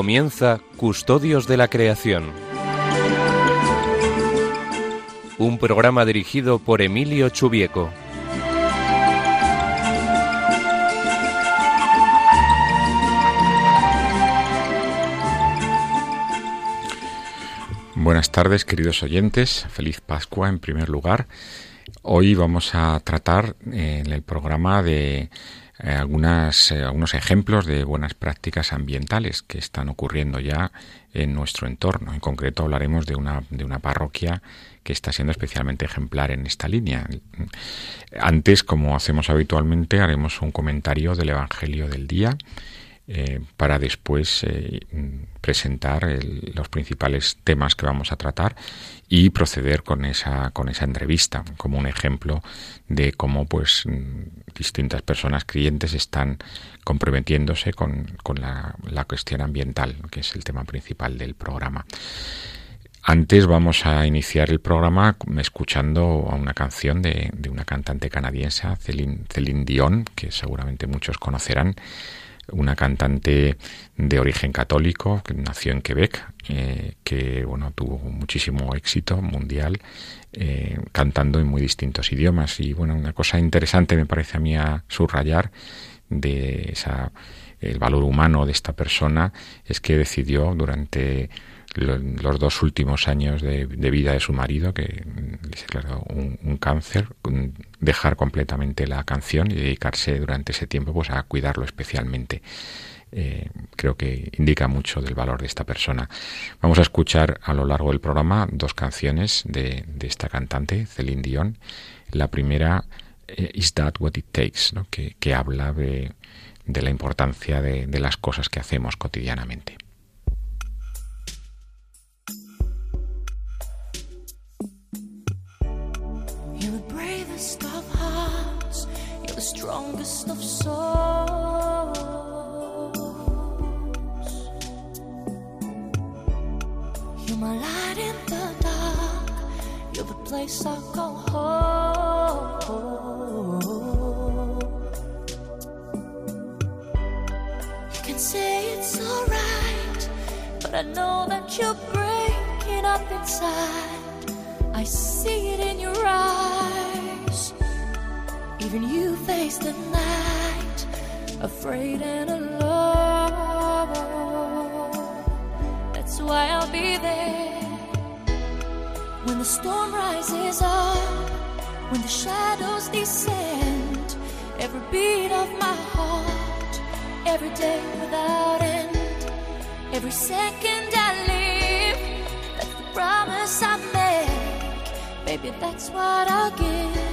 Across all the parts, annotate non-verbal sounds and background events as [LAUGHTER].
Comienza Custodios de la Creación. Un programa dirigido por Emilio Chubieco. Buenas tardes, queridos oyentes. Feliz Pascua en primer lugar. Hoy vamos a tratar en el programa de eh, algunas, eh, algunos ejemplos de buenas prácticas ambientales que están ocurriendo ya en nuestro entorno. En concreto hablaremos de una, de una parroquia que está siendo especialmente ejemplar en esta línea. Antes, como hacemos habitualmente, haremos un comentario del Evangelio del día eh, para después eh, presentar los principales temas que vamos a tratar y proceder con esa con esa entrevista como un ejemplo de cómo pues distintas personas creyentes están comprometiéndose con, la, la cuestión ambiental que es el tema principal del programa. Antes vamos a iniciar el programa escuchando a una canción de, de una cantante canadiense, Celine Dion, que seguramente muchos conocerán, una cantante de origen católico que nació en Quebec, eh, que bueno tuvo muchísimo éxito mundial eh, cantando en muy distintos idiomas. Y bueno una cosa interesante me parece a mí a subrayar de esa el valor humano de esta persona es que decidió durante los dos últimos años de, vida de su marido, que le declaró un, cáncer, dejar completamente la canción y dedicarse durante ese tiempo pues a cuidarlo especialmente. Eh, creo que indica mucho del valor de esta persona. Vamos a escuchar a lo largo del programa dos canciones de, esta cantante, Celine Dion. La primera, eh, Is That What It Takes, que, habla de la importancia de las cosas que hacemos cotidianamente. You're my light in the dark. You're the place I go home. You can say it's alright, but I know that you're breaking up inside. I see it in your eyes. Even you face the night, afraid and alone. That's why I'll be there when the storm rises up, when the shadows descend. Every beat of my heart, every day without end, every second I live. That's the promise I make, baby. That's what I'll give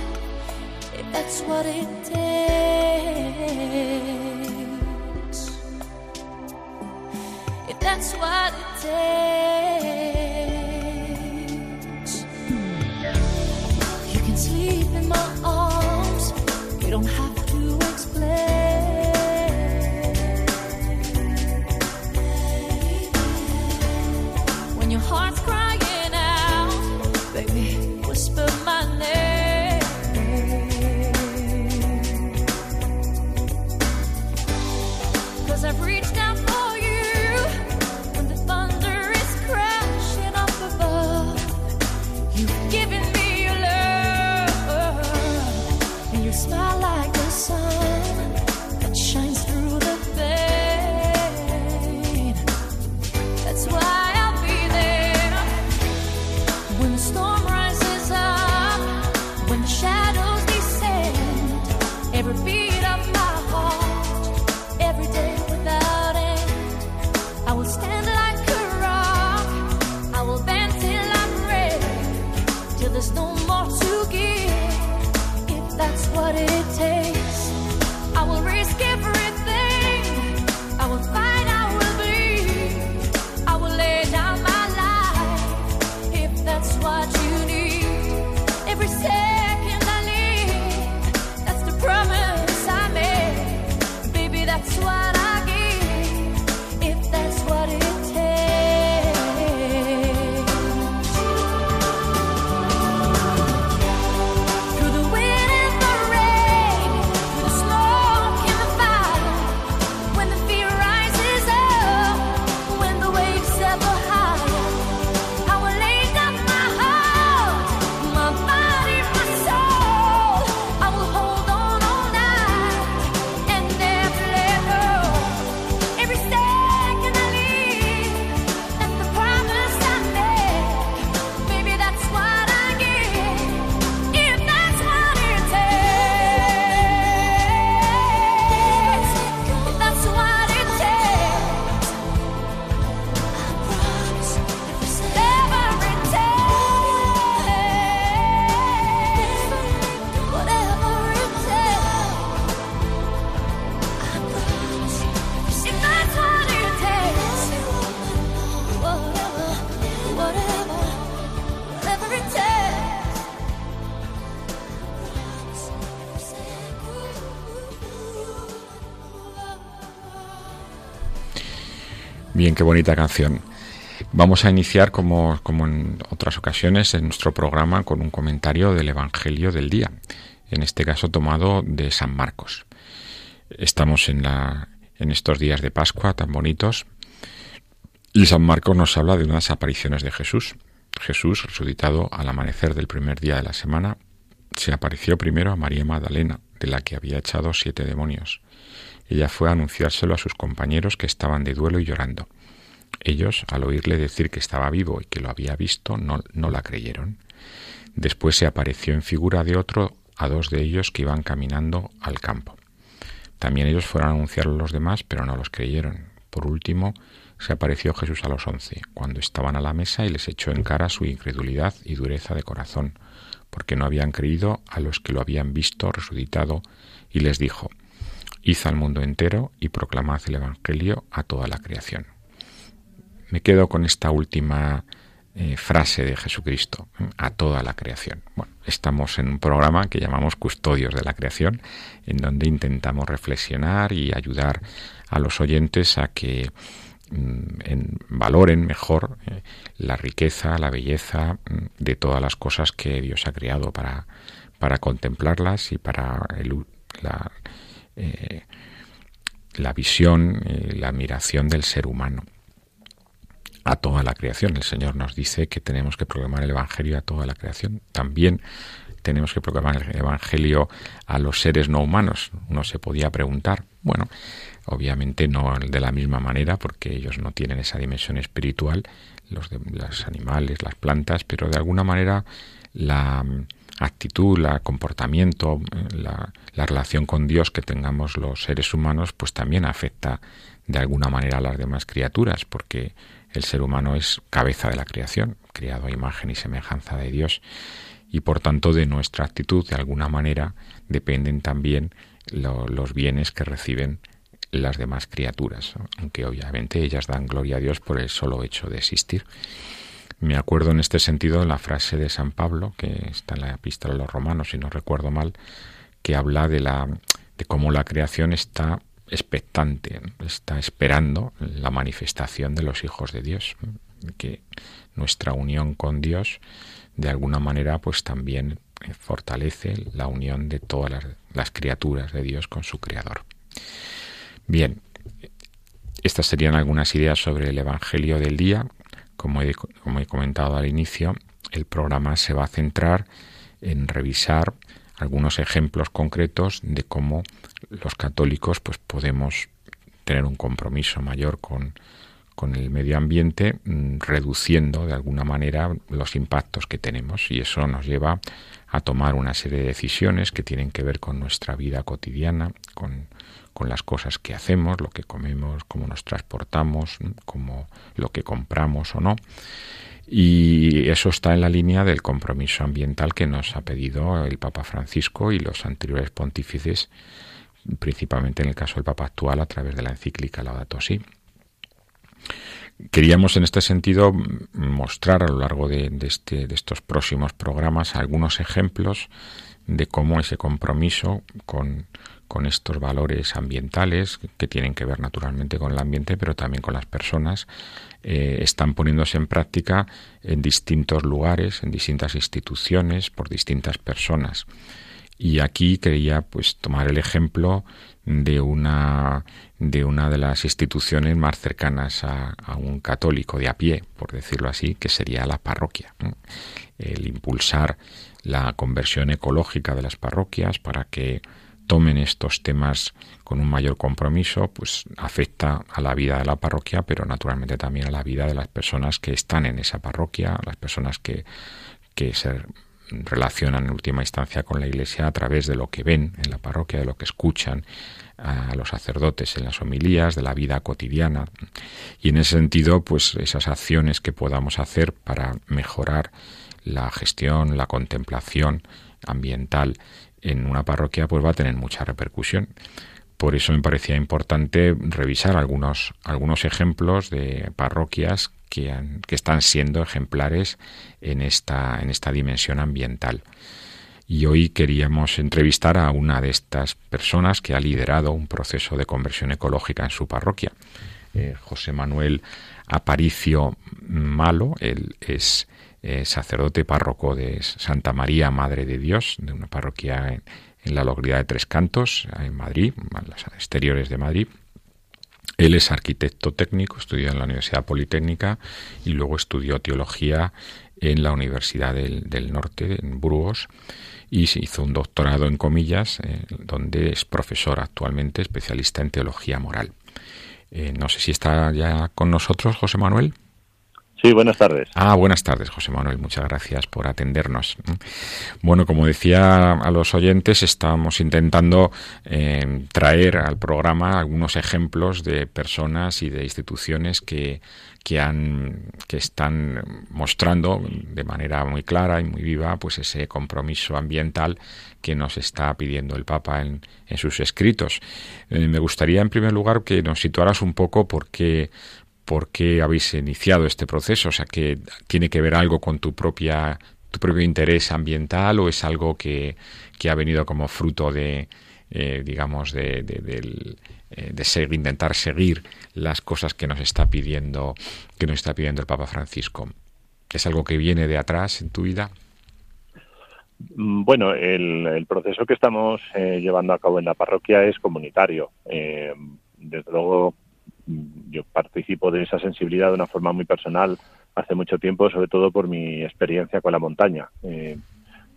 that's what it takes. If that's what it takes, you can sleep in my arms. You don't have to explain. When your heart's crying out, baby, Bien, qué bonita canción. Vamos a iniciar, como, como en otras ocasiones, en nuestro programa con un comentario del Evangelio del día, en este caso tomado de San Marcos. Estamos en, la, en estos días de Pascua tan bonitos y San Marcos nos habla de unas apariciones de Jesús. Jesús, resucitado al amanecer del primer día de la semana, se apareció primero a María Magdalena, de la que había echado siete demonios. Ella fue a anunciárselo a sus compañeros que estaban de duelo y llorando. Ellos, al oírle decir que estaba vivo y que lo había visto, no, no la creyeron. Después se apareció en figura de otro a dos de ellos que iban caminando al campo. También ellos fueron a anunciarlo a los demás, pero no los creyeron. Por último, se apareció Jesús a los once, cuando estaban a la mesa y les echó en cara su incredulidad y dureza de corazón, porque no habían creído a los que lo habían visto resucitado, y les dijo, Id al mundo entero y proclamad el Evangelio a toda la creación. Me quedo con esta última eh, frase de Jesucristo, a toda la creación. Bueno, estamos en un programa que llamamos Custodios de la Creación, en donde intentamos reflexionar y ayudar a los oyentes a que mm, en, valoren mejor eh, la riqueza, la belleza mm, de todas las cosas que Dios ha creado para, para contemplarlas y para la, eh, la visión, la admiración del ser humano a toda la creación. El Señor nos dice que tenemos que proclamar el Evangelio a toda la creación. También tenemos que proclamar el Evangelio a los seres no humanos. Uno se podía preguntar, bueno, obviamente no de la misma manera porque ellos no tienen esa dimensión espiritual, los animales, las plantas, pero de alguna manera la actitud, el comportamiento, la, la relación con Dios que tengamos los seres humanos, pues también afecta de alguna manera a las demás criaturas, porque el ser humano es cabeza de la creación, creado a imagen y semejanza de Dios, y por tanto de nuestra actitud, de alguna manera, dependen también los bienes que reciben las demás criaturas, aunque obviamente ellas dan gloria a Dios por el solo hecho de existir. Me acuerdo en este sentido de la frase de San Pablo, que está en la epístola de los romanos, si no recuerdo mal, que habla de, la, de cómo la creación está expectante, está esperando la manifestación de los hijos de Dios, que nuestra unión con Dios de alguna manera pues también fortalece la unión de todas las, criaturas de Dios con su Creador. Bien, estas serían algunas ideas sobre el Evangelio del día. Como como he comentado al inicio, el programa se va a centrar en revisar algunos ejemplos concretos de cómo los católicos pues podemos tener un compromiso mayor con, con el medio ambiente, mm, reduciendo de alguna manera los impactos que tenemos. Y eso nos lleva a tomar una serie de decisiones que tienen que ver con nuestra vida cotidiana, con, con las cosas que hacemos, lo que comemos, cómo nos transportamos, cómo lo que compramos o no. Y eso está en la línea del compromiso ambiental que nos ha pedido el Papa Francisco y los anteriores pontífices, principalmente en el caso del Papa actual a través de la encíclica Laudato Si. Queríamos en este sentido mostrar a lo largo de, este, de estos próximos programas algunos ejemplos de cómo ese compromiso con, estos valores ambientales que tienen que ver naturalmente con el ambiente, pero también con las personas, eh, están poniéndose en práctica en distintos lugares, en distintas instituciones, por distintas personas. Y aquí quería pues tomar el ejemplo de una de una de las instituciones más cercanas a, un católico de a pie, por decirlo así, que sería la parroquia. El impulsar la conversión ecológica de las parroquias para que tomen estos temas con un mayor compromiso, pues afecta a la vida de la parroquia, pero naturalmente también a la vida de las personas que están en esa parroquia, las personas que, que se relacionan en última instancia con la Iglesia a través de lo que ven en la parroquia, de lo que escuchan a los sacerdotes en las homilías, de la vida cotidiana. Y en ese sentido, pues esas acciones que podamos hacer para mejorar la gestión, la contemplación ambiental en una parroquia pues va a tener mucha repercusión. Por eso me parecía importante revisar algunos, algunos ejemplos de parroquias que, que están siendo ejemplares en esta, en esta dimensión ambiental. Y hoy queríamos entrevistar a una de estas personas que ha liderado un proceso de conversión ecológica en su parroquia. eh, José Manuel Aparicio Malo. Él es eh, sacerdote párroco de Santa María, Madre de Dios, de una parroquia en, la localidad de Tres Cantos, en Madrid, en las exteriores de Madrid. Él es arquitecto técnico, estudió en la Universidad Politécnica y luego estudió teología en la Universidad del, Norte, en Burgos, y se hizo un doctorado en comillas, eh, donde es profesor actualmente, especialista en teología moral. Eh, no sé si está ya con nosotros José Manuel. Sí, buenas tardes. Ah, buenas tardes, José Manuel. Muchas gracias por atendernos. Bueno, como decía a los oyentes, estamos intentando eh, traer al programa algunos ejemplos de personas y de instituciones que, que, han, que están mostrando de manera muy clara y muy viva pues ese compromiso ambiental que nos está pidiendo el Papa en, en sus escritos. Eh, me gustaría, en primer lugar, que nos situaras un poco porque por qué habéis iniciado este proceso, o sea, que tiene que ver algo con tu propia tu propio interés ambiental o es algo que, ha venido como fruto de, eh, digamos, de, de, eh, intentar seguir las cosas que nos está pidiendo, que nos está pidiendo el Papa Francisco. ¿Es algo que viene de atrás en tu vida? Mm, bueno, el, proceso que estamos eh, llevando a cabo en la parroquia es comunitario. desde luego, yo participo de esa sensibilidad de una forma muy personal hace mucho tiempo, sobre todo por mi experiencia con la montaña. Eh,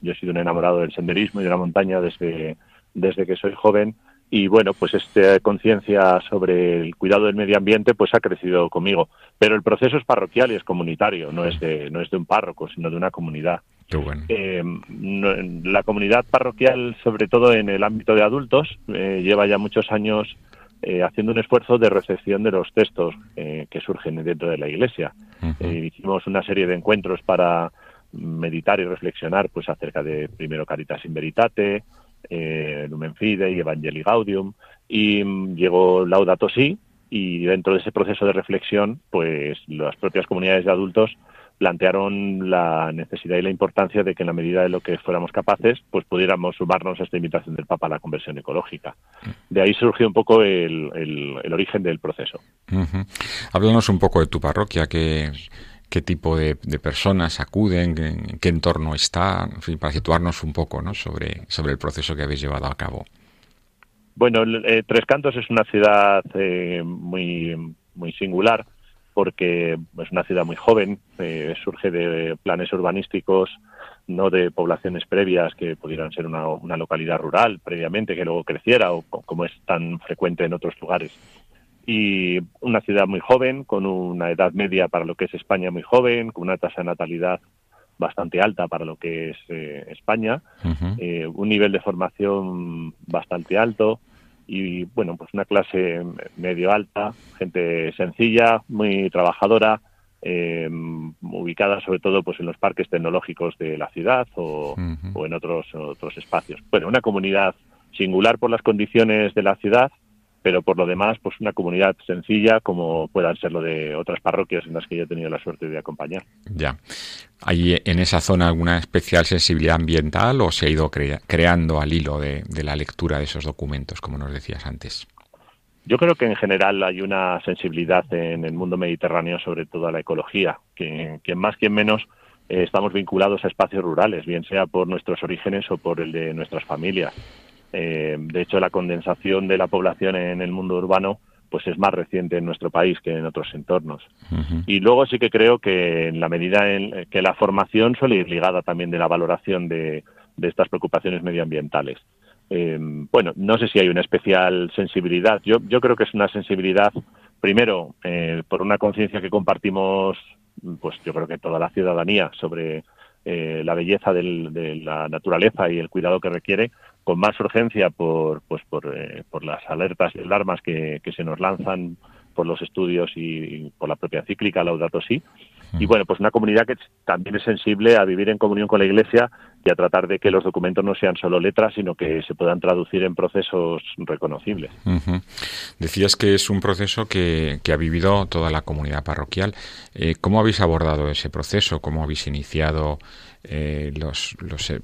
yo he sido un enamorado del senderismo y de la montaña desde, desde que soy joven y bueno, pues esta conciencia sobre el cuidado del medio ambiente pues ha crecido conmigo. Pero el proceso es parroquial y es comunitario, no es de, no es de un párroco, sino de una comunidad. Eh, la comunidad parroquial, sobre todo en el ámbito de adultos, eh, lleva ya muchos años eh, haciendo un esfuerzo de recepción de los textos eh, que surgen dentro de la Iglesia. Eh, hicimos una serie de encuentros para meditar y reflexionar pues acerca de primero Caritas in Veritate, Lumen Fidei, Evangelii Gaudium y mm, llegó Laudato Si y dentro de ese proceso de reflexión pues las propias comunidades de adultos plantearon la necesidad y la importancia de que en la medida de lo que fuéramos capaces, pues pudiéramos sumarnos a esta invitación del Papa a la conversión ecológica. De ahí surgió un poco el, el, origen del proceso. Háblanos un poco de tu parroquia, qué, qué tipo de, personas acuden, en, qué entorno está, en fin, para situarnos un poco ¿no? sobre, sobre el proceso que habéis llevado a cabo. Bueno, eh, Tres Cantos es una ciudad eh, muy, muy singular porque es una ciudad muy joven, eh, surge de planes urbanísticos, no de poblaciones previas que pudieran ser una, una, localidad rural previamente, que luego creciera, o como es tan frecuente en otros lugares. Y una ciudad muy joven, con una edad media para lo que es España muy joven, con una tasa de natalidad bastante alta para lo que es eh, España, eh, un nivel de formación bastante alto, y bueno, pues una clase medio alta, gente sencilla, muy trabajadora, eh, ubicada sobre todo pues en los parques tecnológicos de la ciudad o, o en otros otros espacios. Bueno, una comunidad singular por las condiciones de la ciudad, pero por lo demás, pues una comunidad sencilla como puedan ser lo de otras parroquias en las que yo he tenido la suerte de acompañar. Ya. ¿Hay en esa zona alguna especial sensibilidad ambiental o se ha ido creando al hilo de, la lectura de esos documentos, como nos decías antes? Yo creo que en general hay una sensibilidad en el mundo mediterráneo sobre todo a la ecología, que, que más que menos eh, estamos vinculados a espacios rurales, bien sea por nuestros orígenes o por el de nuestras familias. Eh, de hecho, la condensación de la población en el mundo urbano pues es más reciente en nuestro país que en otros entornos. Y luego sí que creo que en la medida en que la formación suele ir ligada también de la valoración de, estas preocupaciones medioambientales. Eh, bueno, no sé si hay una especial sensibilidad. Yo, yo creo que es una sensibilidad, primero, eh, por una conciencia que compartimos, pues yo creo que toda la ciudadanía sobre eh, la belleza de la naturaleza y el cuidado que requiere, con más urgencia por, pues por, eh, por las alertas y alarmas que, que, se nos lanzan por los estudios y, por la propia cíclica Laudato Si. Y bueno, pues una comunidad que también es sensible a vivir en comunión con la Iglesia y a tratar de que los documentos no sean solo letras, sino que se puedan traducir en procesos reconocibles. Decías que es un proceso que, que, ha vivido toda la comunidad parroquial. Eh, ¿Cómo habéis abordado ese proceso? ¿Cómo habéis iniciado eh, los, los, eh,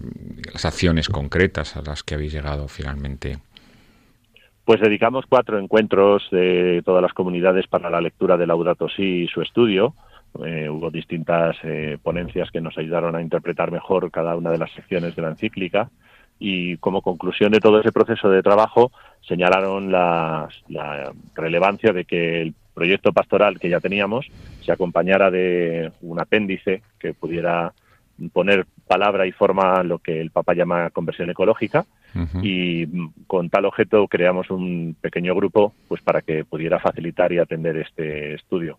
las acciones concretas a las que habéis llegado finalmente? Pues dedicamos cuatro encuentros de todas las comunidades para la lectura de Laudato Si y su estudio. Eh, hubo distintas eh, ponencias que nos ayudaron a interpretar mejor cada una de las secciones de la encíclica y como conclusión de todo ese proceso de trabajo señalaron la, la relevancia de que el proyecto pastoral que ya teníamos se acompañara de un apéndice que pudiera poner palabra y forma a lo que el Papa llama conversión ecológica. Y con tal objeto creamos un pequeño grupo pues para que pudiera facilitar y atender este estudio.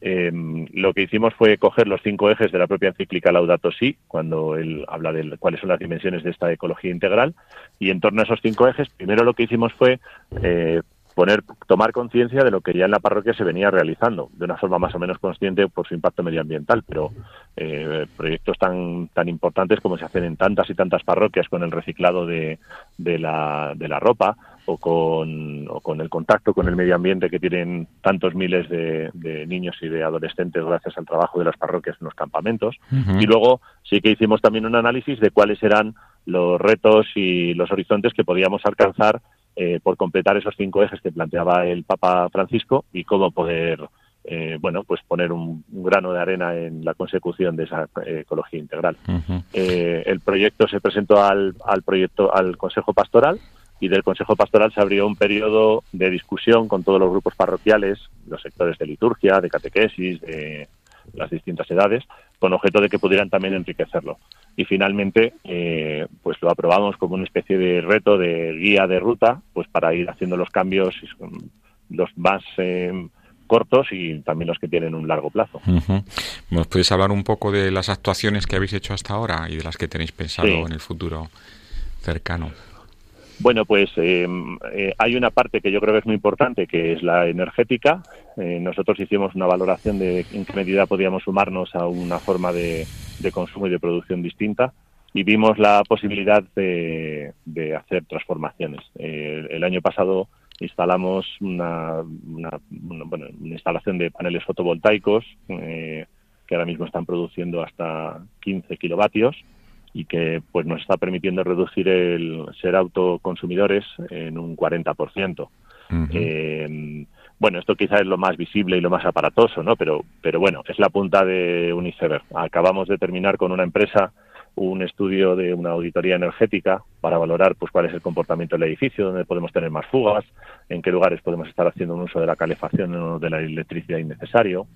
Eh, lo que hicimos fue coger los cinco ejes de la propia encíclica Laudato Si, cuando él habla de cuáles son las dimensiones de esta ecología integral, y en torno a esos cinco ejes, primero lo que hicimos fue eh, poner, tomar conciencia de lo que ya en la parroquia se venía realizando, de una forma más o menos consciente por su impacto medioambiental, pero eh, proyectos tan, tan importantes como se hacen en tantas y tantas parroquias con el reciclado de, de, la, de la ropa o con, o con el contacto con el medio ambiente que tienen tantos miles de, niños y de adolescentes gracias al trabajo de las parroquias en los campamentos. Y luego sí que hicimos también un análisis de cuáles eran los retos y los horizontes que podíamos alcanzar eh, por completar esos cinco ejes que planteaba el Papa Francisco y cómo poder eh, bueno pues poner un, grano de arena en la consecución de esa eh, ecología integral. el proyecto se presentó al, al proyecto al Consejo Pastoral y del Consejo Pastoral se abrió un periodo de discusión con todos los grupos parroquiales, los sectores de liturgia, de catequesis, de las distintas edades, con objeto de que pudieran también enriquecerlo. Y finalmente, eh, pues lo aprobamos como una especie de reto, de guía de ruta, pues para ir haciendo los cambios, los más eh, cortos y también los que tienen un largo plazo. ¿Nos podéis hablar un poco de las actuaciones que habéis hecho hasta ahora y de las que tenéis pensado en el futuro cercano? Bueno, pues em, eh, hay una parte que yo creo que es muy importante, que es la energética. Eh, nosotros hicimos una valoración de en qué medida podíamos sumarnos a una forma de, consumo y de producción distinta y vimos la posibilidad de, hacer transformaciones. Eh, el año pasado instalamos una, instalación de paneles fotovoltaicos que ahora mismo están produciendo hasta 15 kilovatios y que pues nos está permitiendo reducir el ser autoconsumidores en un 40%. eh, bueno, esto quizá es lo más visible y lo más aparatoso, ¿no? Pero, pero bueno, es la punta de un iceberg. Acabamos de terminar con una empresa un estudio de una auditoría energética para valorar pues cuál es el comportamiento del edificio, dónde podemos tener más fugas, en qué lugares podemos estar haciendo un uso de la calefacción o de la electricidad innecesario.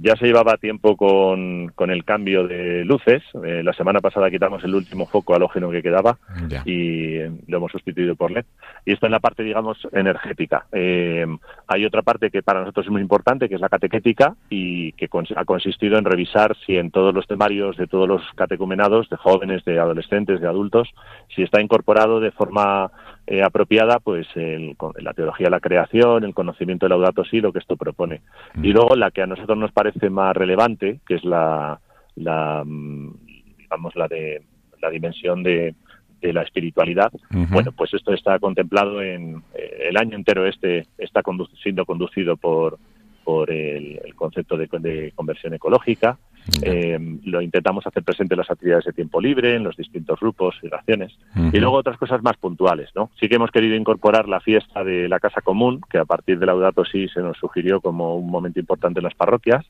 Ya se llevaba tiempo con, con el cambio de luces. Eh, la semana pasada quitamos el último foco halógeno que quedaba y eh, lo hemos sustituido por LED. Y esto en la parte, digamos, energética. Eh, hay otra parte que para nosotros es muy importante, que es la catequética y que ha consistido en revisar si en todos los temarios de todos los catecumenados, de jóvenes, de adolescentes, de adultos, si está incorporado de forma eh, apropiada pues el, la teología de la creación, el conocimiento del Laudato Si, lo que esto propone. Mm. Y luego la que a nosotros nos parece más relevante, que es la, la mm, digamos la de la dimensión de, de la espiritualidad. Bueno, pues esto está contemplado en eh, el año entero este está siendo conducido por por el, concepto de, conversión ecológica. Eh, lo intentamos hacer presente en las actividades de tiempo libre, en los distintos grupos y raciones. Y luego otras cosas más puntuales, ¿no? Sí que hemos querido incorporar la fiesta de la Casa Común, que a partir de Laudato sí se nos sugirió como un momento importante en las parroquias.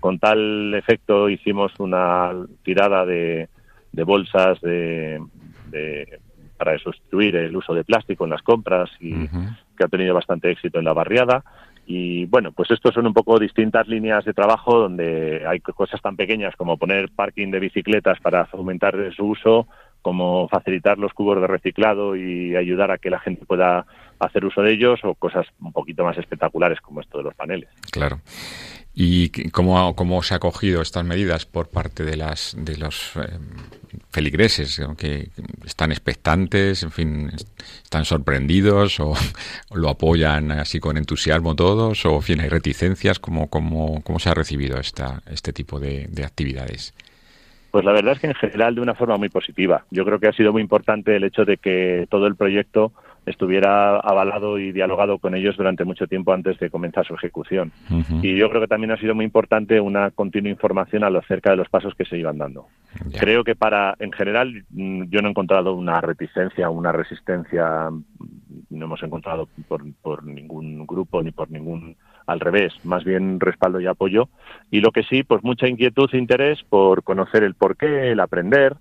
Con tal efecto hicimos una tirada de, bolsas de, para sustituir el uso de plástico en las compras y que ha tenido bastante éxito en la barriada. Y bueno, pues estos son un poco distintas líneas de trabajo donde hay cosas tan pequeñas como poner parking de bicicletas para fomentar su uso, como facilitar los cubos de reciclado y ayudar a que la gente pueda hacer uso de ellos, o cosas un poquito más espectaculares como esto de los paneles. Claro. ¿Y cómo, cómo se ha acogido estas medidas por parte de, las, de los eh, feligreses, que están expectantes, en fin, están sorprendidos o, [LAUGHS] lo apoyan así con entusiasmo todos, o en fin, hay reticencias, ¿cómo, cómo, cómo se ha recibido esta, este tipo de, de actividades? Pues la verdad es que en general de una forma muy positiva. Yo creo que ha sido muy importante el hecho de que todo el proyecto estuviera avalado y dialogado con ellos durante mucho tiempo antes de comenzar su ejecución. Y yo creo que también ha sido muy importante una continua información a lo acerca de los pasos que se iban dando. Creo que para, en general, mm, yo no he encontrado una reticencia, una resistencia no hemos encontrado por, por ningún grupo ni por ningún al revés, más bien respaldo y apoyo. Y lo que sí, pues mucha inquietud e interés por conocer el porqué, el aprender,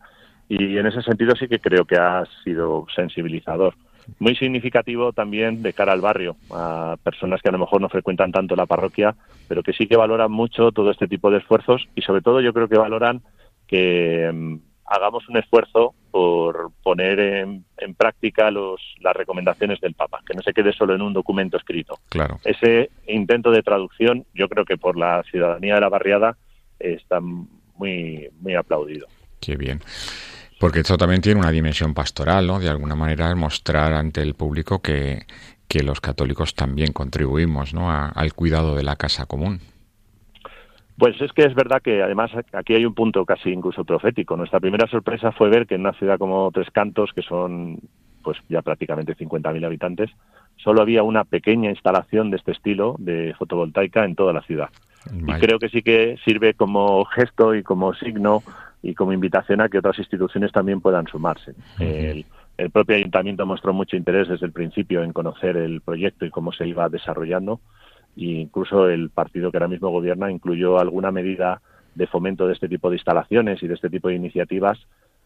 y en ese sentido sí que creo que ha sido sensibilizador. Muy significativo también de cara al barrio, a personas que a lo mejor no frecuentan tanto la parroquia, pero que sí que valoran mucho todo este tipo de esfuerzos y sobre todo yo creo que valoran que mm, hagamos un esfuerzo por poner en, práctica los, las recomendaciones del Papa, que no se quede solo en un documento escrito. Claro. Ese intento de traducción, yo creo que por la ciudadanía de la barriada está muy, muy aplaudido. Qué bien. Porque esto también tiene una dimensión pastoral, ¿no? De alguna manera mostrar ante el público que, que los católicos también contribuimos, ¿no? al cuidado de la casa común. Pues es que es verdad que además aquí hay un punto casi incluso profético. Nuestra primera sorpresa fue ver que en una ciudad como Tres Cantos, que son pues ya prácticamente 50.000 habitantes, solo había una pequeña instalación de este estilo de fotovoltaica en toda la ciudad. Y creo que sí que sirve como gesto y como signo y como invitación a que otras instituciones también puedan sumarse. el, el propio ayuntamiento mostró mucho interés desde el principio en conocer el proyecto y cómo se iba desarrollando e incluso el partido que ahora mismo gobierna incluyó alguna medida de fomento de este tipo de instalaciones y de este tipo de iniciativas.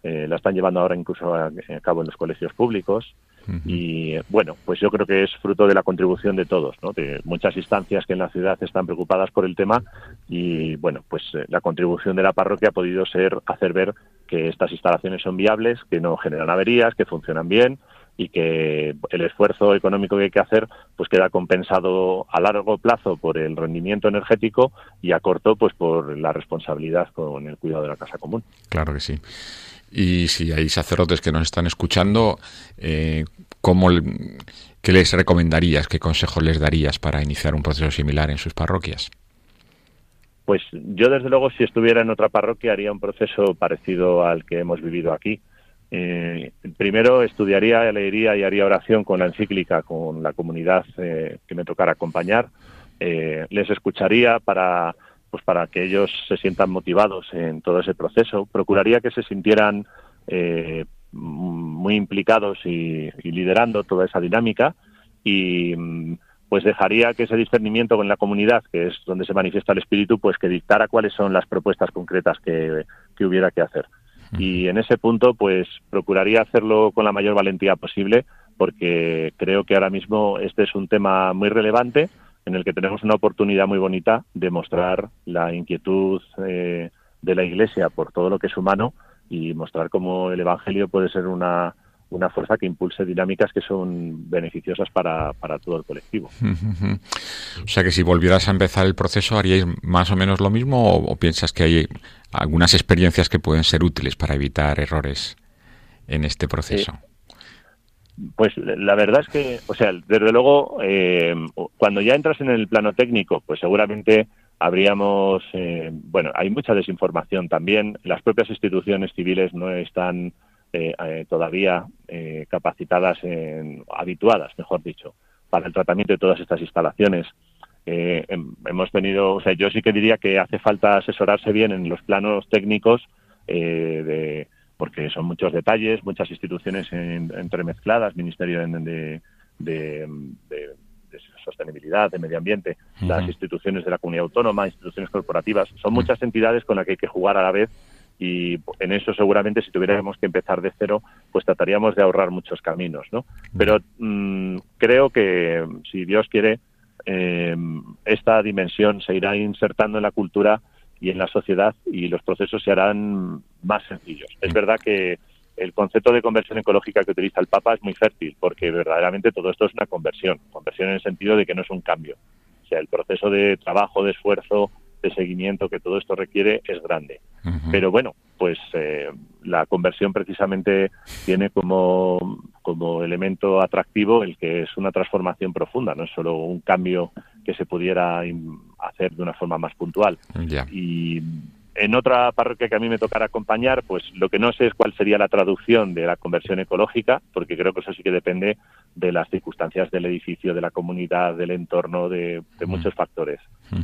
Eh, la están llevando ahora incluso a, cabo en los colegios públicos. Y bueno, pues yo creo que es fruto de la contribución de todos, ¿no? de muchas instancias que en la ciudad están preocupadas por el tema. Y bueno, pues eh, la contribución de la parroquia ha podido ser hacer ver que estas instalaciones son viables, que no generan averías, que funcionan bien y que el esfuerzo económico que hay que hacer pues queda compensado a largo plazo por el rendimiento energético y a corto pues por la responsabilidad con el cuidado de la casa común. Claro que sí. Y si hay sacerdotes que nos están escuchando, eh, ¿cómo, ¿qué les recomendarías, qué consejos les darías para iniciar un proceso similar en sus parroquias? Pues yo desde luego si estuviera en otra parroquia haría un proceso parecido al que hemos vivido aquí eh, primero estudiaría, leería y haría oración con la encíclica, con la comunidad eh, que me tocara acompañar. Eh, les escucharía para, pues para que ellos se sientan motivados en todo ese proceso. Procuraría que se sintieran eh, muy implicados y, y, liderando toda esa dinámica y pues dejaría que ese discernimiento con la comunidad, que es donde se manifiesta el espíritu, pues que dictara cuáles son las propuestas concretas que, que hubiera que hacer y en ese punto pues procuraría hacerlo con la mayor valentía posible porque creo que ahora mismo este es un tema muy relevante en el que tenemos una oportunidad muy bonita de mostrar la inquietud eh, de la Iglesia por todo lo que es humano y mostrar cómo el Evangelio puede ser una una fuerza que impulse dinámicas que son beneficiosas para, para todo el colectivo. [LAUGHS] O sea que si volvieras a empezar el proceso, ¿haríais más o menos lo mismo o, piensas que hay algunas experiencias que pueden ser útiles para evitar errores en este proceso? Pues la verdad es que, o sea, desde luego, eh, cuando ya entras en el plano técnico, pues seguramente habríamos, eh, bueno, hay mucha desinformación también. Las propias instituciones civiles no están eh, eh, todavía eh, capacitadas, en, habituadas, mejor dicho, para el tratamiento de todas estas instalaciones. hemos tenido, o sea, yo sí que diría que hace falta asesorarse bien en los planos técnicos, de, porque son muchos detalles, muchas instituciones entremezcladas, Ministerio de, de, sostenibilidad, de medio ambiente, las instituciones de la comunidad autónoma, instituciones corporativas, son muchas entidades con las que hay que jugar a la vez y en eso seguramente si tuviéramos que empezar de cero, pues trataríamos de ahorrar muchos caminos, ¿no? Pero mm, creo que si Dios quiere, eh, esta dimensión se irá insertando en la cultura y en la sociedad y los procesos se harán más sencillos. Es verdad que el concepto de conversión ecológica que utiliza el Papa es muy fértil porque verdaderamente todo esto es una conversión, conversión en el sentido de que no es un cambio. O sea, el proceso de trabajo, de esfuerzo, de seguimiento que todo esto requiere es grande. Pero bueno, pues eh, la conversión precisamente tiene como, como elemento atractivo el que es una transformación profunda, no es solo un cambio que se pudiera hacer de una forma más puntual. Y en otra parroquia que a mí me tocará acompañar, pues lo que no sé es cuál sería la traducción de la conversión ecológica, porque creo que eso sí que depende de las circunstancias del edificio, de la comunidad, del entorno, de, muchos factores.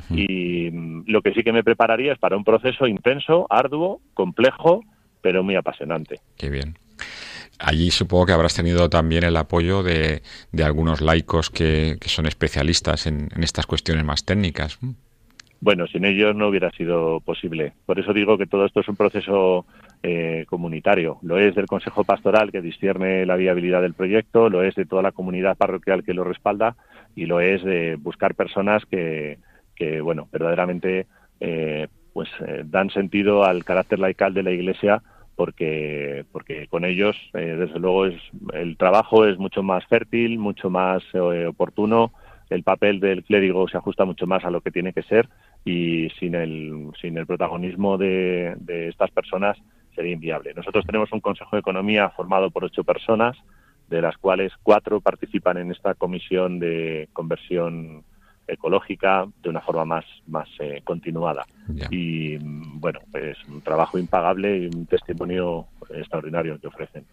Y mm, lo que sí que me prepararía es para un proceso intenso, arduo, complejo, pero muy apasionante. Qué bien. allí supongo que habrás tenido también el apoyo de, de algunos laicos que, que son especialistas en, en, estas cuestiones más técnicas. Bueno, sin ellos no hubiera sido posible. Por eso digo que todo esto es un proceso eh, comunitario. Lo es del Consejo Pastoral que discierne la viabilidad del proyecto, lo es de toda la comunidad parroquial que lo respalda y lo es de buscar personas que, que bueno, verdaderamente eh, pues eh, dan sentido al carácter laical de la Iglesia porque porque con ellos eh, desde luego es el trabajo es mucho más fértil, mucho más eh, oportuno, el papel del clérigo se ajusta mucho más a lo que tiene que ser y sin el sin el protagonismo de, de estas personas sería inviable. Nosotros tenemos un Consejo de Economía formado por ocho personas, de las cuales cuatro participan en esta comisión de conversión ecológica de una forma más, más eh, continuada. Y bueno, es un trabajo impagable y un testimonio extraordinario que ofrecen.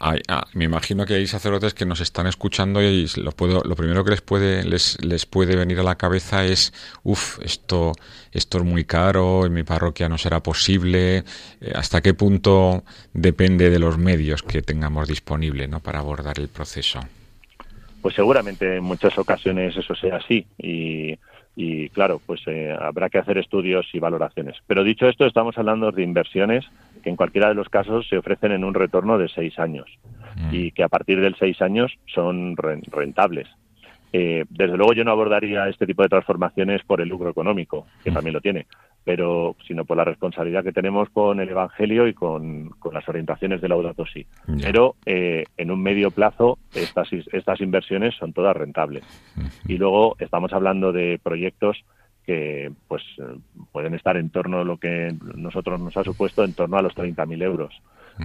Ay, ah, me imagino que hay sacerdotes que nos están escuchando y puedo, lo primero que les puede, les, les puede venir a la cabeza es, uff, esto, esto es muy caro, en mi parroquia no será posible. Eh, ¿Hasta qué punto depende de los medios que tengamos disponible ¿no? para abordar el proceso? Pues seguramente en muchas ocasiones eso sea así y, y claro, pues eh, habrá que hacer estudios y valoraciones. Pero dicho esto, estamos hablando de inversiones que en cualquiera de los casos se ofrecen en un retorno de seis años Mm. y que a partir de seis años son ren- rentables. Eh, desde luego yo no abordaría este tipo de transformaciones por el lucro económico, que Mm. también lo tiene, pero sino por la responsabilidad que tenemos con el Evangelio y con, con las orientaciones de Laudato Si. Ya. Pero eh, en un medio plazo estas, estas inversiones son todas rentables. Y luego estamos hablando de proyectos que pues pueden estar en torno a lo que nosotros nos ha supuesto en torno a los 30.000 euros.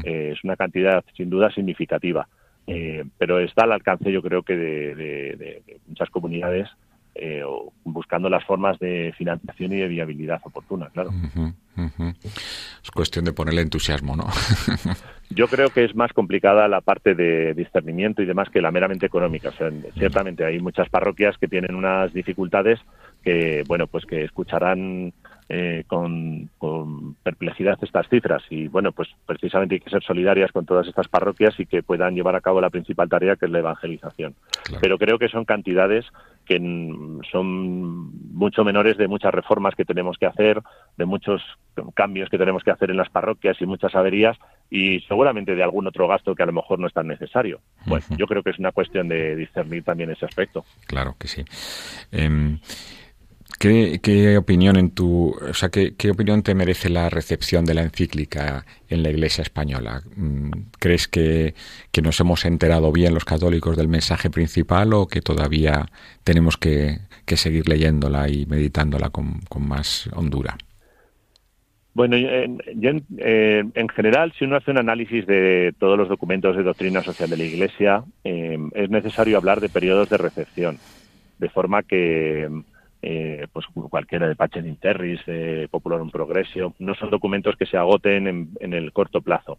Eh, es una cantidad sin duda significativa, eh, pero está al alcance yo creo que de, de- de- de muchas comunidades eh, o buscando las formas de financiación y de viabilidad oportunas, claro. Es cuestión de ponerle entusiasmo, ¿no? [LAUGHS] Yo creo que es más complicada la parte de discernimiento y demás que la meramente económica. O sea, ciertamente hay muchas parroquias que tienen unas dificultades que, bueno, pues que escucharán eh, con, con perplejidad estas cifras y, bueno, pues precisamente hay que ser solidarias con todas estas parroquias y que puedan llevar a cabo la principal tarea que es la evangelización. Claro. Pero creo que son cantidades que son mucho menores de muchas reformas que tenemos que hacer, de muchos cambios que tenemos que hacer en las parroquias y muchas averías y seguramente de algún otro gasto que a lo mejor no es tan necesario. Bueno, Ujú. yo creo que es una cuestión de discernir también ese aspecto. Claro que sí. Em, ¿qué, opinión en tu, o sea, qué, opinión te merece la recepción de la encíclica en la Iglesia española? Mm, ¿Crees que, nos hemos enterado bien los católicos del mensaje principal o que todavía tenemos que, seguir leyéndola y meditándola con, más hondura? Bueno, yo, eh, en general, si uno hace un análisis de todos los documentos de doctrina social de la Iglesia, eh, es necesario hablar de periodos de recepción, de forma que, eh, pues cualquiera de Pacem in Terris, de Popularum Progressio, no son documentos que se agoten en, en el corto plazo.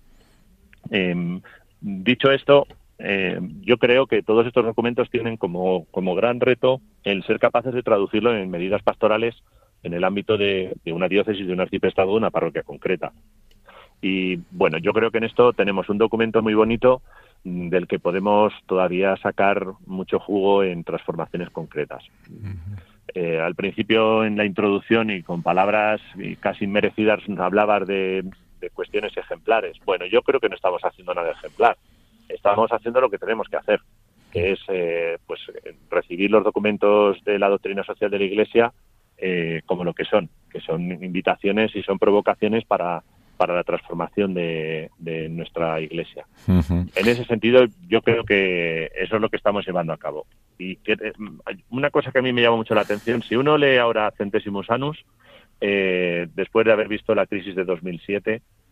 Eh, dicho esto, eh, yo creo que todos estos documentos tienen como, como gran reto el ser capaces de traducirlo en medidas pastorales en el ámbito de, de una diócesis, de un arciprestado, de una parroquia concreta. Y bueno, yo creo que en esto tenemos un documento muy bonito mm, del que podemos todavía sacar mucho jugo en transformaciones concretas. Eh, al principio, en la introducción y con palabras casi merecidas, nos hablabas de, de cuestiones ejemplares. Bueno, yo creo que no estamos haciendo nada ejemplar. Estamos haciendo lo que tenemos que hacer, que es eh, pues recibir los documentos de la doctrina social de la Iglesia eh, como lo que son, que son invitaciones y son provocaciones para, para la transformación de, de nuestra Iglesia. En ese sentido, yo creo que eso es lo que estamos llevando a cabo. Y que, eh, una cosa que a mí me llama mucho la atención, si uno lee ahora Centesimus Annus, eh, después de haber visto la crisis de 2007, mm,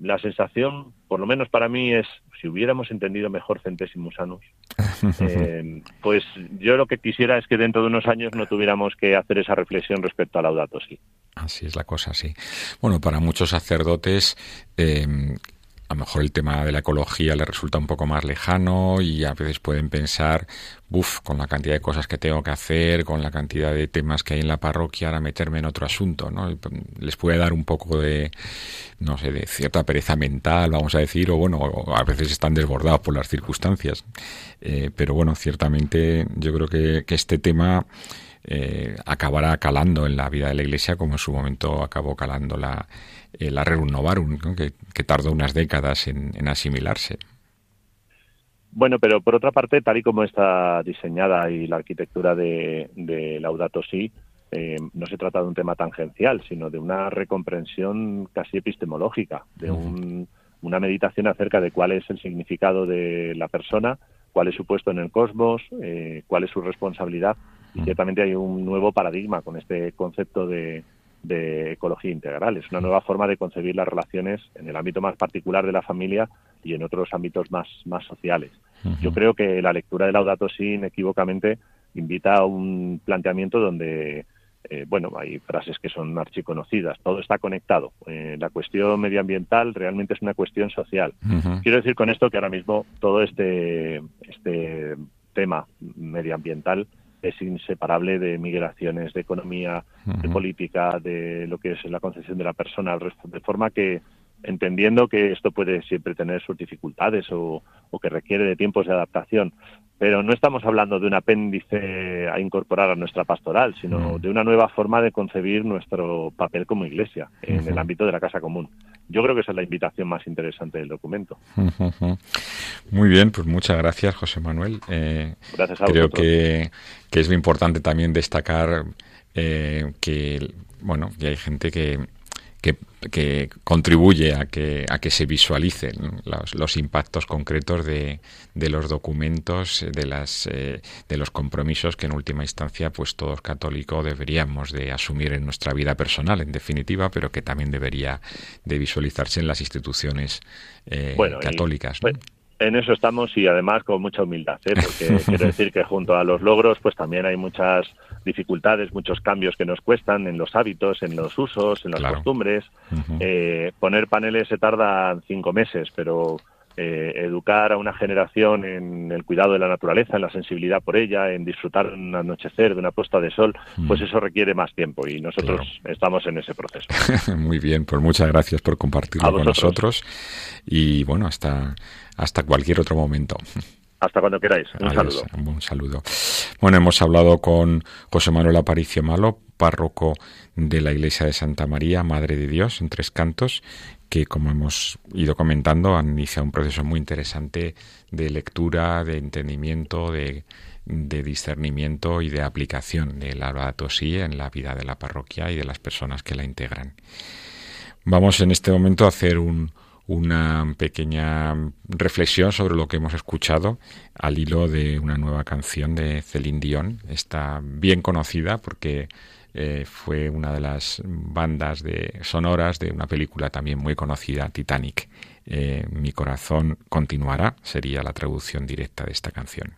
la sensación, por lo menos para mí, es si hubiéramos entendido mejor Centesimus Annus, [LAUGHS] eh, pues yo lo que quisiera es que dentro de unos años no tuviéramos que hacer esa reflexión respecto a Laudato Si. Así es la cosa, sí. Bueno, para muchos sacerdotes, eh, a lo mejor el tema de la ecología le resulta un poco más lejano y a veces pueden pensar, uff, con la cantidad de cosas que tengo que hacer, con la cantidad de temas que hay en la parroquia, ahora meterme en otro asunto, ¿no? Pues, les puede dar un poco de, no sé, de cierta pereza mental, vamos a decir, o bueno, a veces están desbordados por las circunstancias. Eh, pero bueno, ciertamente yo creo que, que este tema eh, acabará calando en la vida de la Iglesia como en su momento acabó calando la, eh, la Rerum Novarum, que, tardó unas décadas en, asimilarse. Bueno, pero por otra parte, tal y como está diseñada y la arquitectura de, de Laudato Si, eh, no se trata de un tema tangencial, sino de una recomprensión casi epistemológica, de una meditación acerca de cuál es el significado de la persona, cuál es su puesto en el cosmos, eh, cuál es su responsabilidad. Y ciertamente hay un nuevo paradigma con este concepto de, de ecología integral. Es una nueva forma de concebir las relaciones en el ámbito más particular de la familia y en otros ámbitos más, más sociales. Yo creo que la lectura de Laudato Si inequívocamente invita a un planteamiento donde eh, bueno, hay frases que son archiconocidas, todo está conectado. Eh, la cuestión medioambiental realmente es una cuestión social. Quiero decir con esto que ahora mismo todo este, este tema medioambiental es inseparable de migraciones, de economía, de política, de lo que es la concepción de la persona, al resto, de forma que entendiendo que esto puede siempre tener sus dificultades o, que requiere de tiempos de adaptación, pero no estamos hablando de un apéndice a incorporar a nuestra pastoral, sino de una nueva forma de concebir nuestro papel como iglesia en el ámbito de la casa común. Yo creo que esa es la invitación más interesante del documento. Muy bien, pues muchas gracias, José Manuel. Eh, gracias a Creo que, que, es importante también destacar eh, que, bueno, que hay gente que que, contribuye a que, a que se visualicen los, impactos concretos de, de, los documentos, de, las, eh, de los compromisos que en última instancia pues todos católicos deberíamos de asumir en nuestra vida personal, en definitiva, pero que también debería de visualizarse en las instituciones eh, católicas. En eso estamos y además con mucha humildad, ¿eh? porque [LAUGHS] quiero decir que junto a los logros pues también hay muchas dificultades, muchos cambios que nos cuestan en los hábitos, en los usos, en las costumbres. eh, poner paneles se tarda cinco meses, pero eh, educar a una generación en el cuidado de la naturaleza, en la sensibilidad por ella, en disfrutar un anochecer, de una puesta de sol, pues eso requiere más tiempo y nosotros estamos en ese proceso. [LAUGHS] Muy bien, pues muchas gracias por compartirlo con nosotros y bueno, hasta hasta cualquier otro momento. Hasta cuando queráis. Un saludo. Un saludo. Bueno, hemos hablado con José Manuel Aparicio Malo, párroco de la Iglesia de Santa María, Madre de Dios, en Tres Cantos, que como hemos ido comentando han iniciado un proceso muy interesante de lectura, de entendimiento, de, discernimiento y de aplicación de la Sí en la vida de la parroquia y de las personas que la integran. Vamos en este momento a hacer un, una pequeña reflexión sobre lo que hemos escuchado al hilo de una nueva canción de Celine Dion. Está bien conocida porque eh, fue una de las bandas de sonoras de una película también muy conocida, Titanic. Eh, Mi corazón continuará sería la traducción directa de esta canción.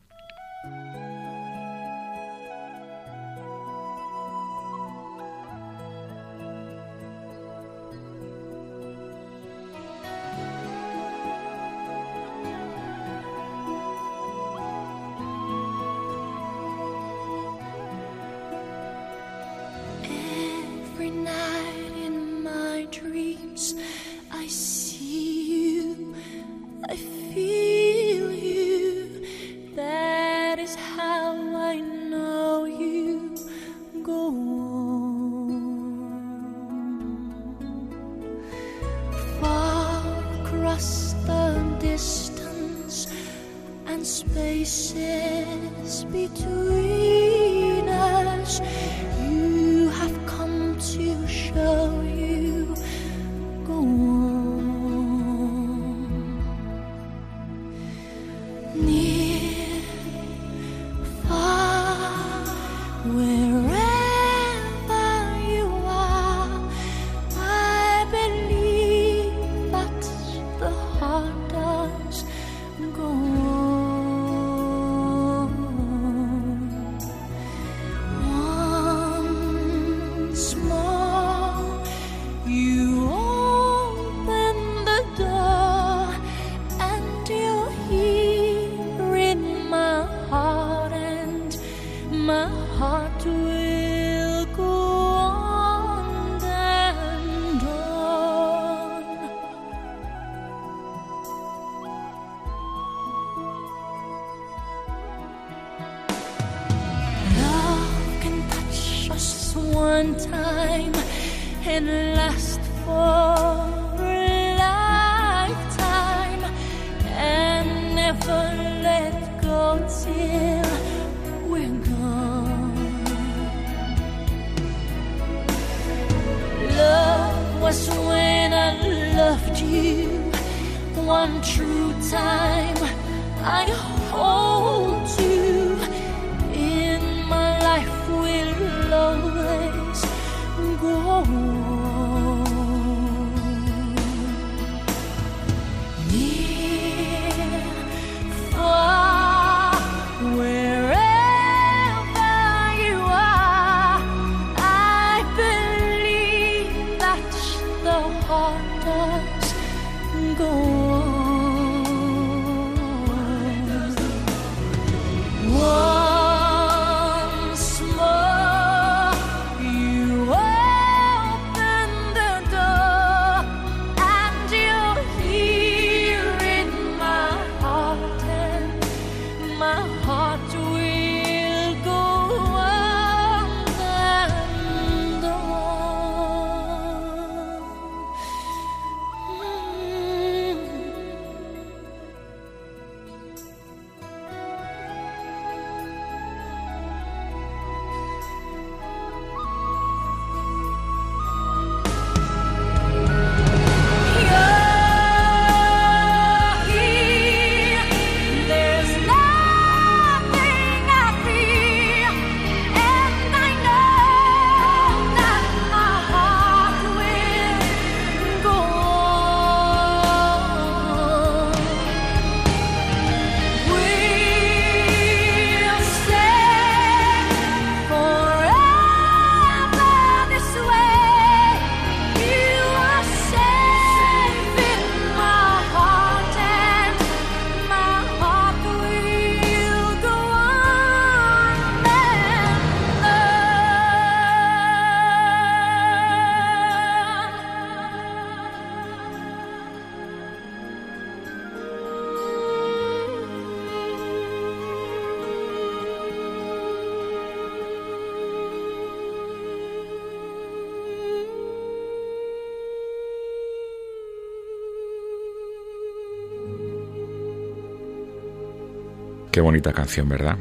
Qué bonita canción, ¿verdad?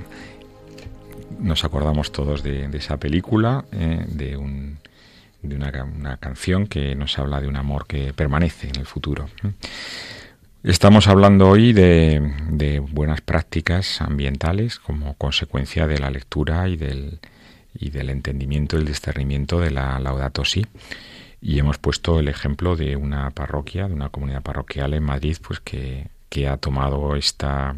Nos acordamos todos de, esa película, eh, de, un, una, ca- una canción que nos habla de un amor que permanece en el futuro. Estamos hablando hoy de, de buenas prácticas ambientales como consecuencia de la lectura y del, y del entendimiento y el discernimiento de la Laudato Si. Y hemos puesto el ejemplo de una parroquia, de una comunidad parroquial en Madrid, pues que ha tomado esta,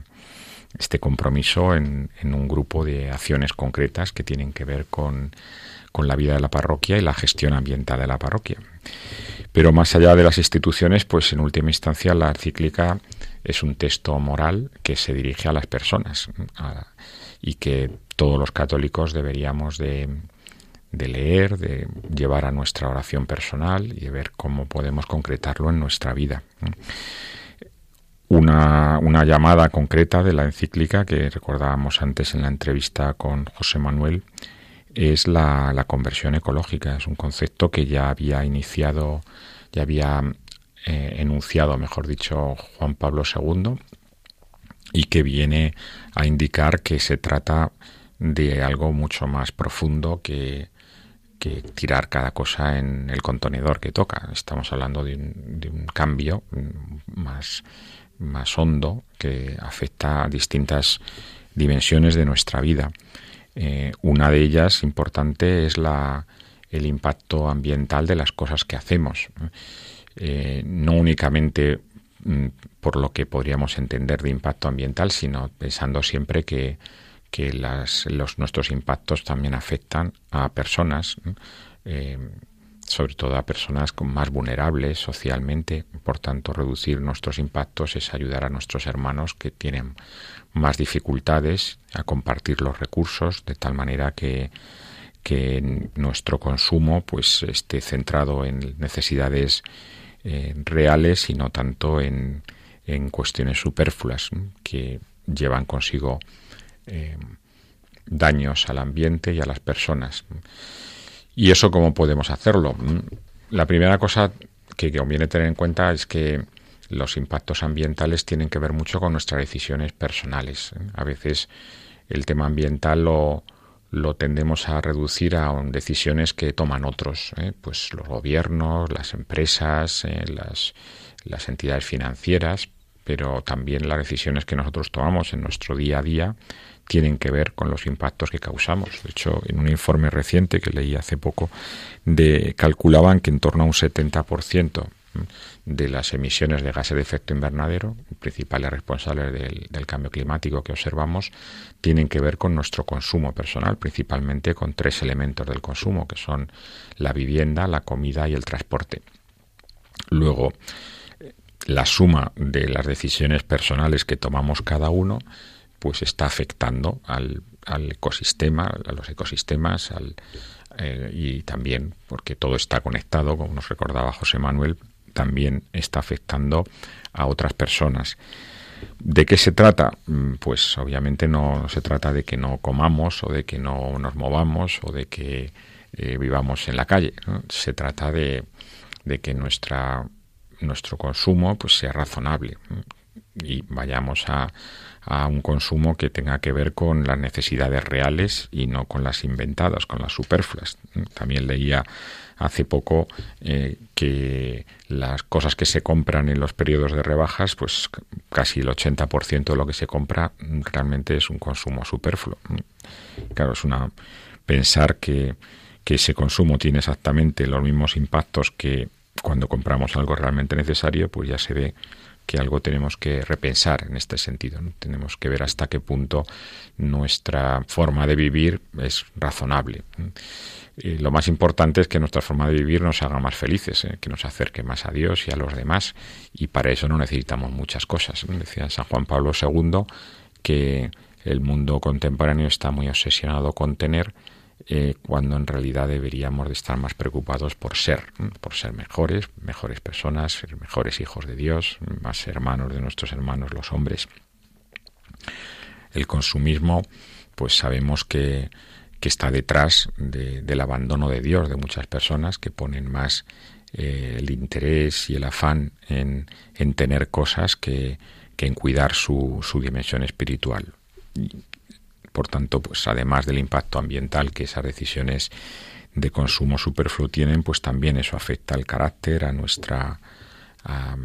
este compromiso en, un grupo de acciones concretas que tienen que ver con, con la vida de la parroquia y la gestión ambiental de la parroquia. Pero más allá de las instituciones, pues en última instancia la encíclica es un texto moral que se dirige a las personas y que todos los católicos deberíamos de, de leer, de llevar a nuestra oración personal y de ver cómo podemos concretarlo en nuestra vida. Una, una llamada concreta de la encíclica que recordábamos antes en la entrevista con José Manuel es la, la conversión ecológica. Es un concepto que ya había iniciado, ya había eh, enunciado, mejor dicho, Juan Pablo II y que viene a indicar que se trata de algo mucho más profundo que, que tirar cada cosa en el contenedor que toca. Estamos hablando de un, de un cambio más, más hondo que afecta a distintas dimensiones de nuestra vida. Eh, una de ellas importante es la, el impacto ambiental de las cosas que hacemos. Eh, no únicamente mm, por lo que podríamos entender de impacto ambiental, sino pensando siempre que, que las, los, nuestros impactos también afectan a personas. Eh, sobre todo a personas más vulnerables socialmente. Por tanto, reducir nuestros impactos es ayudar a nuestros hermanos que tienen más dificultades a compartir los recursos de tal manera que, que nuestro consumo pues esté centrado en necesidades eh, reales y no tanto en, en cuestiones superfluas que llevan consigo eh, daños al ambiente y a las personas. ¿Y eso cómo podemos hacerlo? La primera cosa que conviene tener en cuenta es que los impactos ambientales tienen que ver mucho con nuestras decisiones personales. A veces el tema ambiental lo, lo tendemos a reducir a decisiones que toman otros, ¿eh? pues los gobiernos, las empresas, ¿eh? las, las entidades financieras, pero también las decisiones que nosotros tomamos en nuestro día a día tienen que ver con los impactos que causamos. De hecho, en un informe reciente que leí hace poco, de, calculaban que en torno a un 70% de las emisiones de gases de efecto invernadero, principales responsables del, del, cambio climático que observamos, tienen que ver con nuestro consumo personal, principalmente con tres elementos del consumo, que son la vivienda, la comida y el transporte. Luego, la suma de las decisiones personales que tomamos cada uno, pues está afectando al, al ecosistema, a los ecosistemas, al, eh, y también, porque todo está conectado, como nos recordaba José Manuel, también está afectando a otras personas. ¿De qué se trata? Mm, pues obviamente no se trata de que no comamos o de que no nos movamos o de que eh, vivamos en la calle. Se trata de, de que nuestra nuestro consumo pues sea razonable y vayamos a, a un consumo que tenga que ver con las necesidades reales y no con las inventadas, con las superfluas. También leía hace poco eh, que las cosas que se compran en los periodos de rebajas, pues casi el 80% de lo que se compra realmente es un consumo superfluo. Claro, es una pensar que, que ese consumo tiene exactamente los mismos impactos que cuando compramos algo realmente necesario, pues ya se ve que algo tenemos que repensar en este sentido. Tenemos que ver hasta qué punto nuestra forma de vivir es razonable. Y lo más importante es que nuestra forma de vivir nos haga más felices, ¿eh? que nos acerque más a Dios y a los demás, y para eso no necesitamos muchas cosas. Decía San Juan Pablo II que el mundo contemporáneo está muy obsesionado con tener eh, cuando en realidad deberíamos de estar más preocupados por ser, por ser mejores, mejores personas, ser mejores hijos de Dios, más hermanos de nuestros hermanos los hombres. El consumismo, pues sabemos que, que está detrás del abandono de Dios de muchas personas que ponen más eh, el interés y el afán en, en tener cosas que, que en cuidar su, su dimensión espiritual por tanto, pues además del impacto ambiental que esas decisiones de consumo superfluo tienen, pues también eso afecta al carácter, a nuestra a,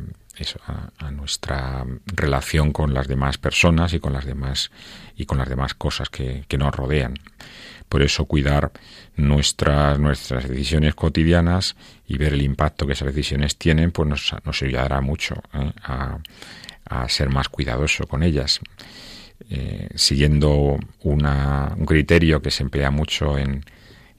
nuestra relación con las demás personas y con las demás y con las demás cosas que, nos rodean. Por eso cuidar nuestras, nuestras decisiones cotidianas y ver el impacto que esas decisiones tienen, pues nos, nos ayudará mucho ¿eh? a, a ser más cuidadoso con ellas. Eh, siguiendo una, un criterio que se emplea mucho en,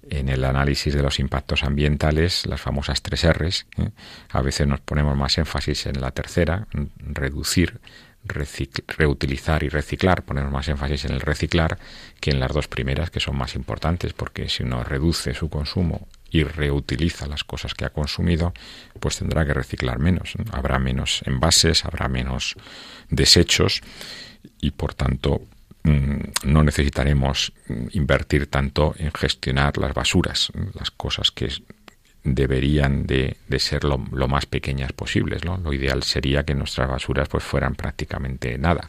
en, el análisis de los impactos ambientales, las famosas tres R's. ¿eh? A veces nos ponemos más énfasis en la tercera, reducir, reutilizar y reciclar. Ponemos más énfasis en el reciclar que en las dos primeras, que son más importantes, porque si uno reduce su consumo y reutiliza las cosas que ha consumido, pues tendrá que reciclar menos. Habrá menos envases, habrá menos desechos y por tanto mm, no necesitaremos mm, invertir tanto en gestionar las basuras, las cosas que deberían de, ser lo, más pequeñas posibles. Lo ideal sería que nuestras basuras pues fueran prácticamente nada,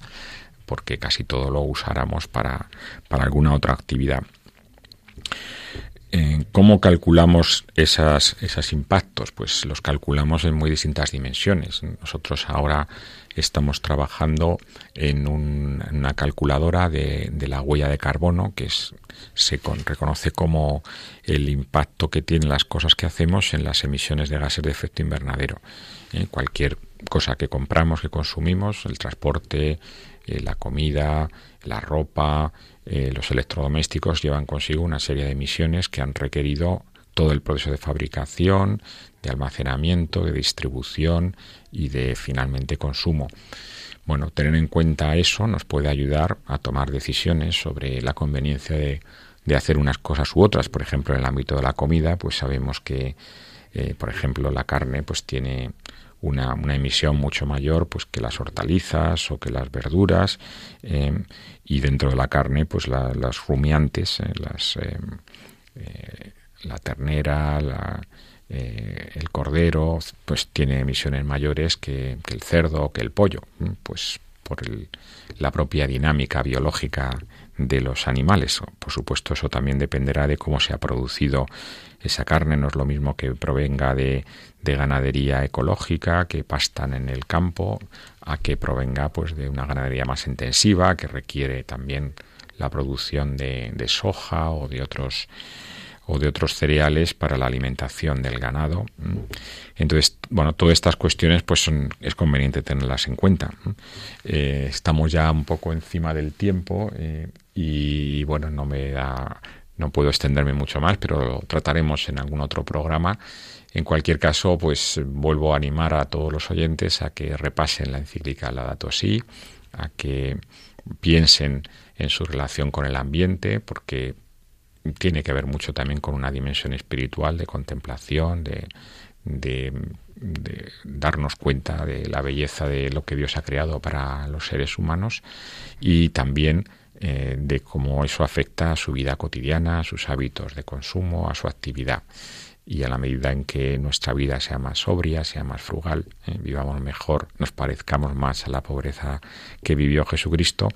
porque casi todo lo usáramos para, para alguna otra actividad. Eh, ¿Cómo calculamos esas, esos impactos? Pues los calculamos en muy distintas dimensiones. Nosotros ahora estamos trabajando en una calculadora de, la huella de carbono que se reconoce como el impacto que tienen las cosas que hacemos en las emisiones de gases de efecto invernadero. Eh, cualquier cosa que compramos, que consumimos, el transporte, eh, la comida, la ropa, eh, los electrodomésticos llevan consigo una serie de emisiones que han requerido todo el proceso de fabricación, de almacenamiento, de distribución y de finalmente consumo. Bueno, tener en cuenta eso nos puede ayudar a tomar decisiones sobre la conveniencia de, hacer unas cosas u otras. Por ejemplo, en el ámbito de la comida, pues sabemos que, eh, por ejemplo, la carne pues tiene una, emisión mucho mayor pues que las hortalizas o que las verduras eh, y dentro de la carne pues las rumiantes eh, las la ternera la, eh, el cordero pues tiene emisiones mayores que, el cerdo o que el pollo, pues por la propia dinámica biológica de los animales. Por supuesto, eso también dependerá de cómo se ha producido esa carne. No es lo mismo que provenga de, ganadería ecológica, que pastan en el campo, a que provenga pues de una ganadería más intensiva, que requiere también la producción de soja o de otros o de otros cereales para la alimentación del ganado. Entonces, bueno, todas estas cuestiones pues son, es conveniente tenerlas en cuenta. Eh, estamos ya un poco encima del tiempo eh, y bueno, no me da, no puedo extenderme mucho más, pero lo trataremos en algún otro programa. En cualquier caso, pues vuelvo a animar a todos los oyentes a que repasen la encíclica Laudato Si, a que piensen en su relación con el ambiente, porque tiene que ver mucho también con una dimensión espiritual de contemplación, de, darnos cuenta de la belleza de lo que Dios ha creado para los seres humanos y también eh, de cómo eso afecta a su vida cotidiana, a sus hábitos de consumo, a su actividad. Y a la medida en que nuestra vida sea más sobria, sea más frugal, eh, vivamos mejor, nos parezcamos más a la pobreza que vivió Jesucristo,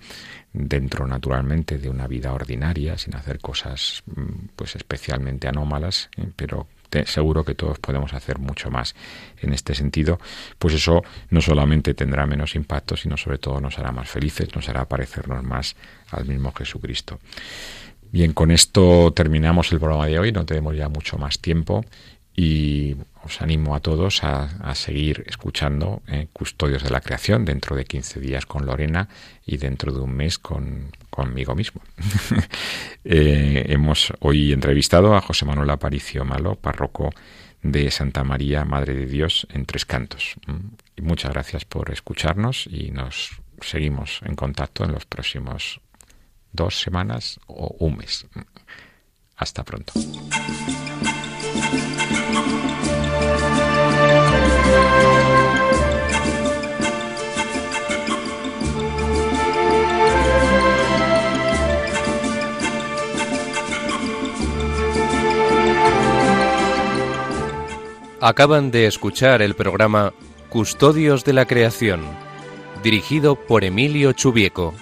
dentro naturalmente de una vida ordinaria, sin hacer cosas mm, pues especialmente anómalas, ¿eh? pero seguro que todos podemos hacer mucho más en este sentido, pues eso no solamente tendrá menos impacto, sino sobre todo nos hará más felices, nos hará parecernos más al mismo Jesucristo. Bien, con esto terminamos el programa de hoy, no tenemos ya mucho más tiempo y os animo a todos a, seguir escuchando eh, Custodios de la Creación dentro de 15 días con Lorena y dentro de un mes con, conmigo mismo. [LAUGHS] Eh, hemos hoy entrevistado a José Manuel Aparicio Malo, párroco de Santa María, Madre de Dios, en Tres Cantos. Mm, y muchas gracias por escucharnos y nos seguimos en contacto en los próximos dos semanas o un mes. Hasta pronto. Acaban de escuchar el programa Custodios de la Creación, dirigido por Emilio Chubieco.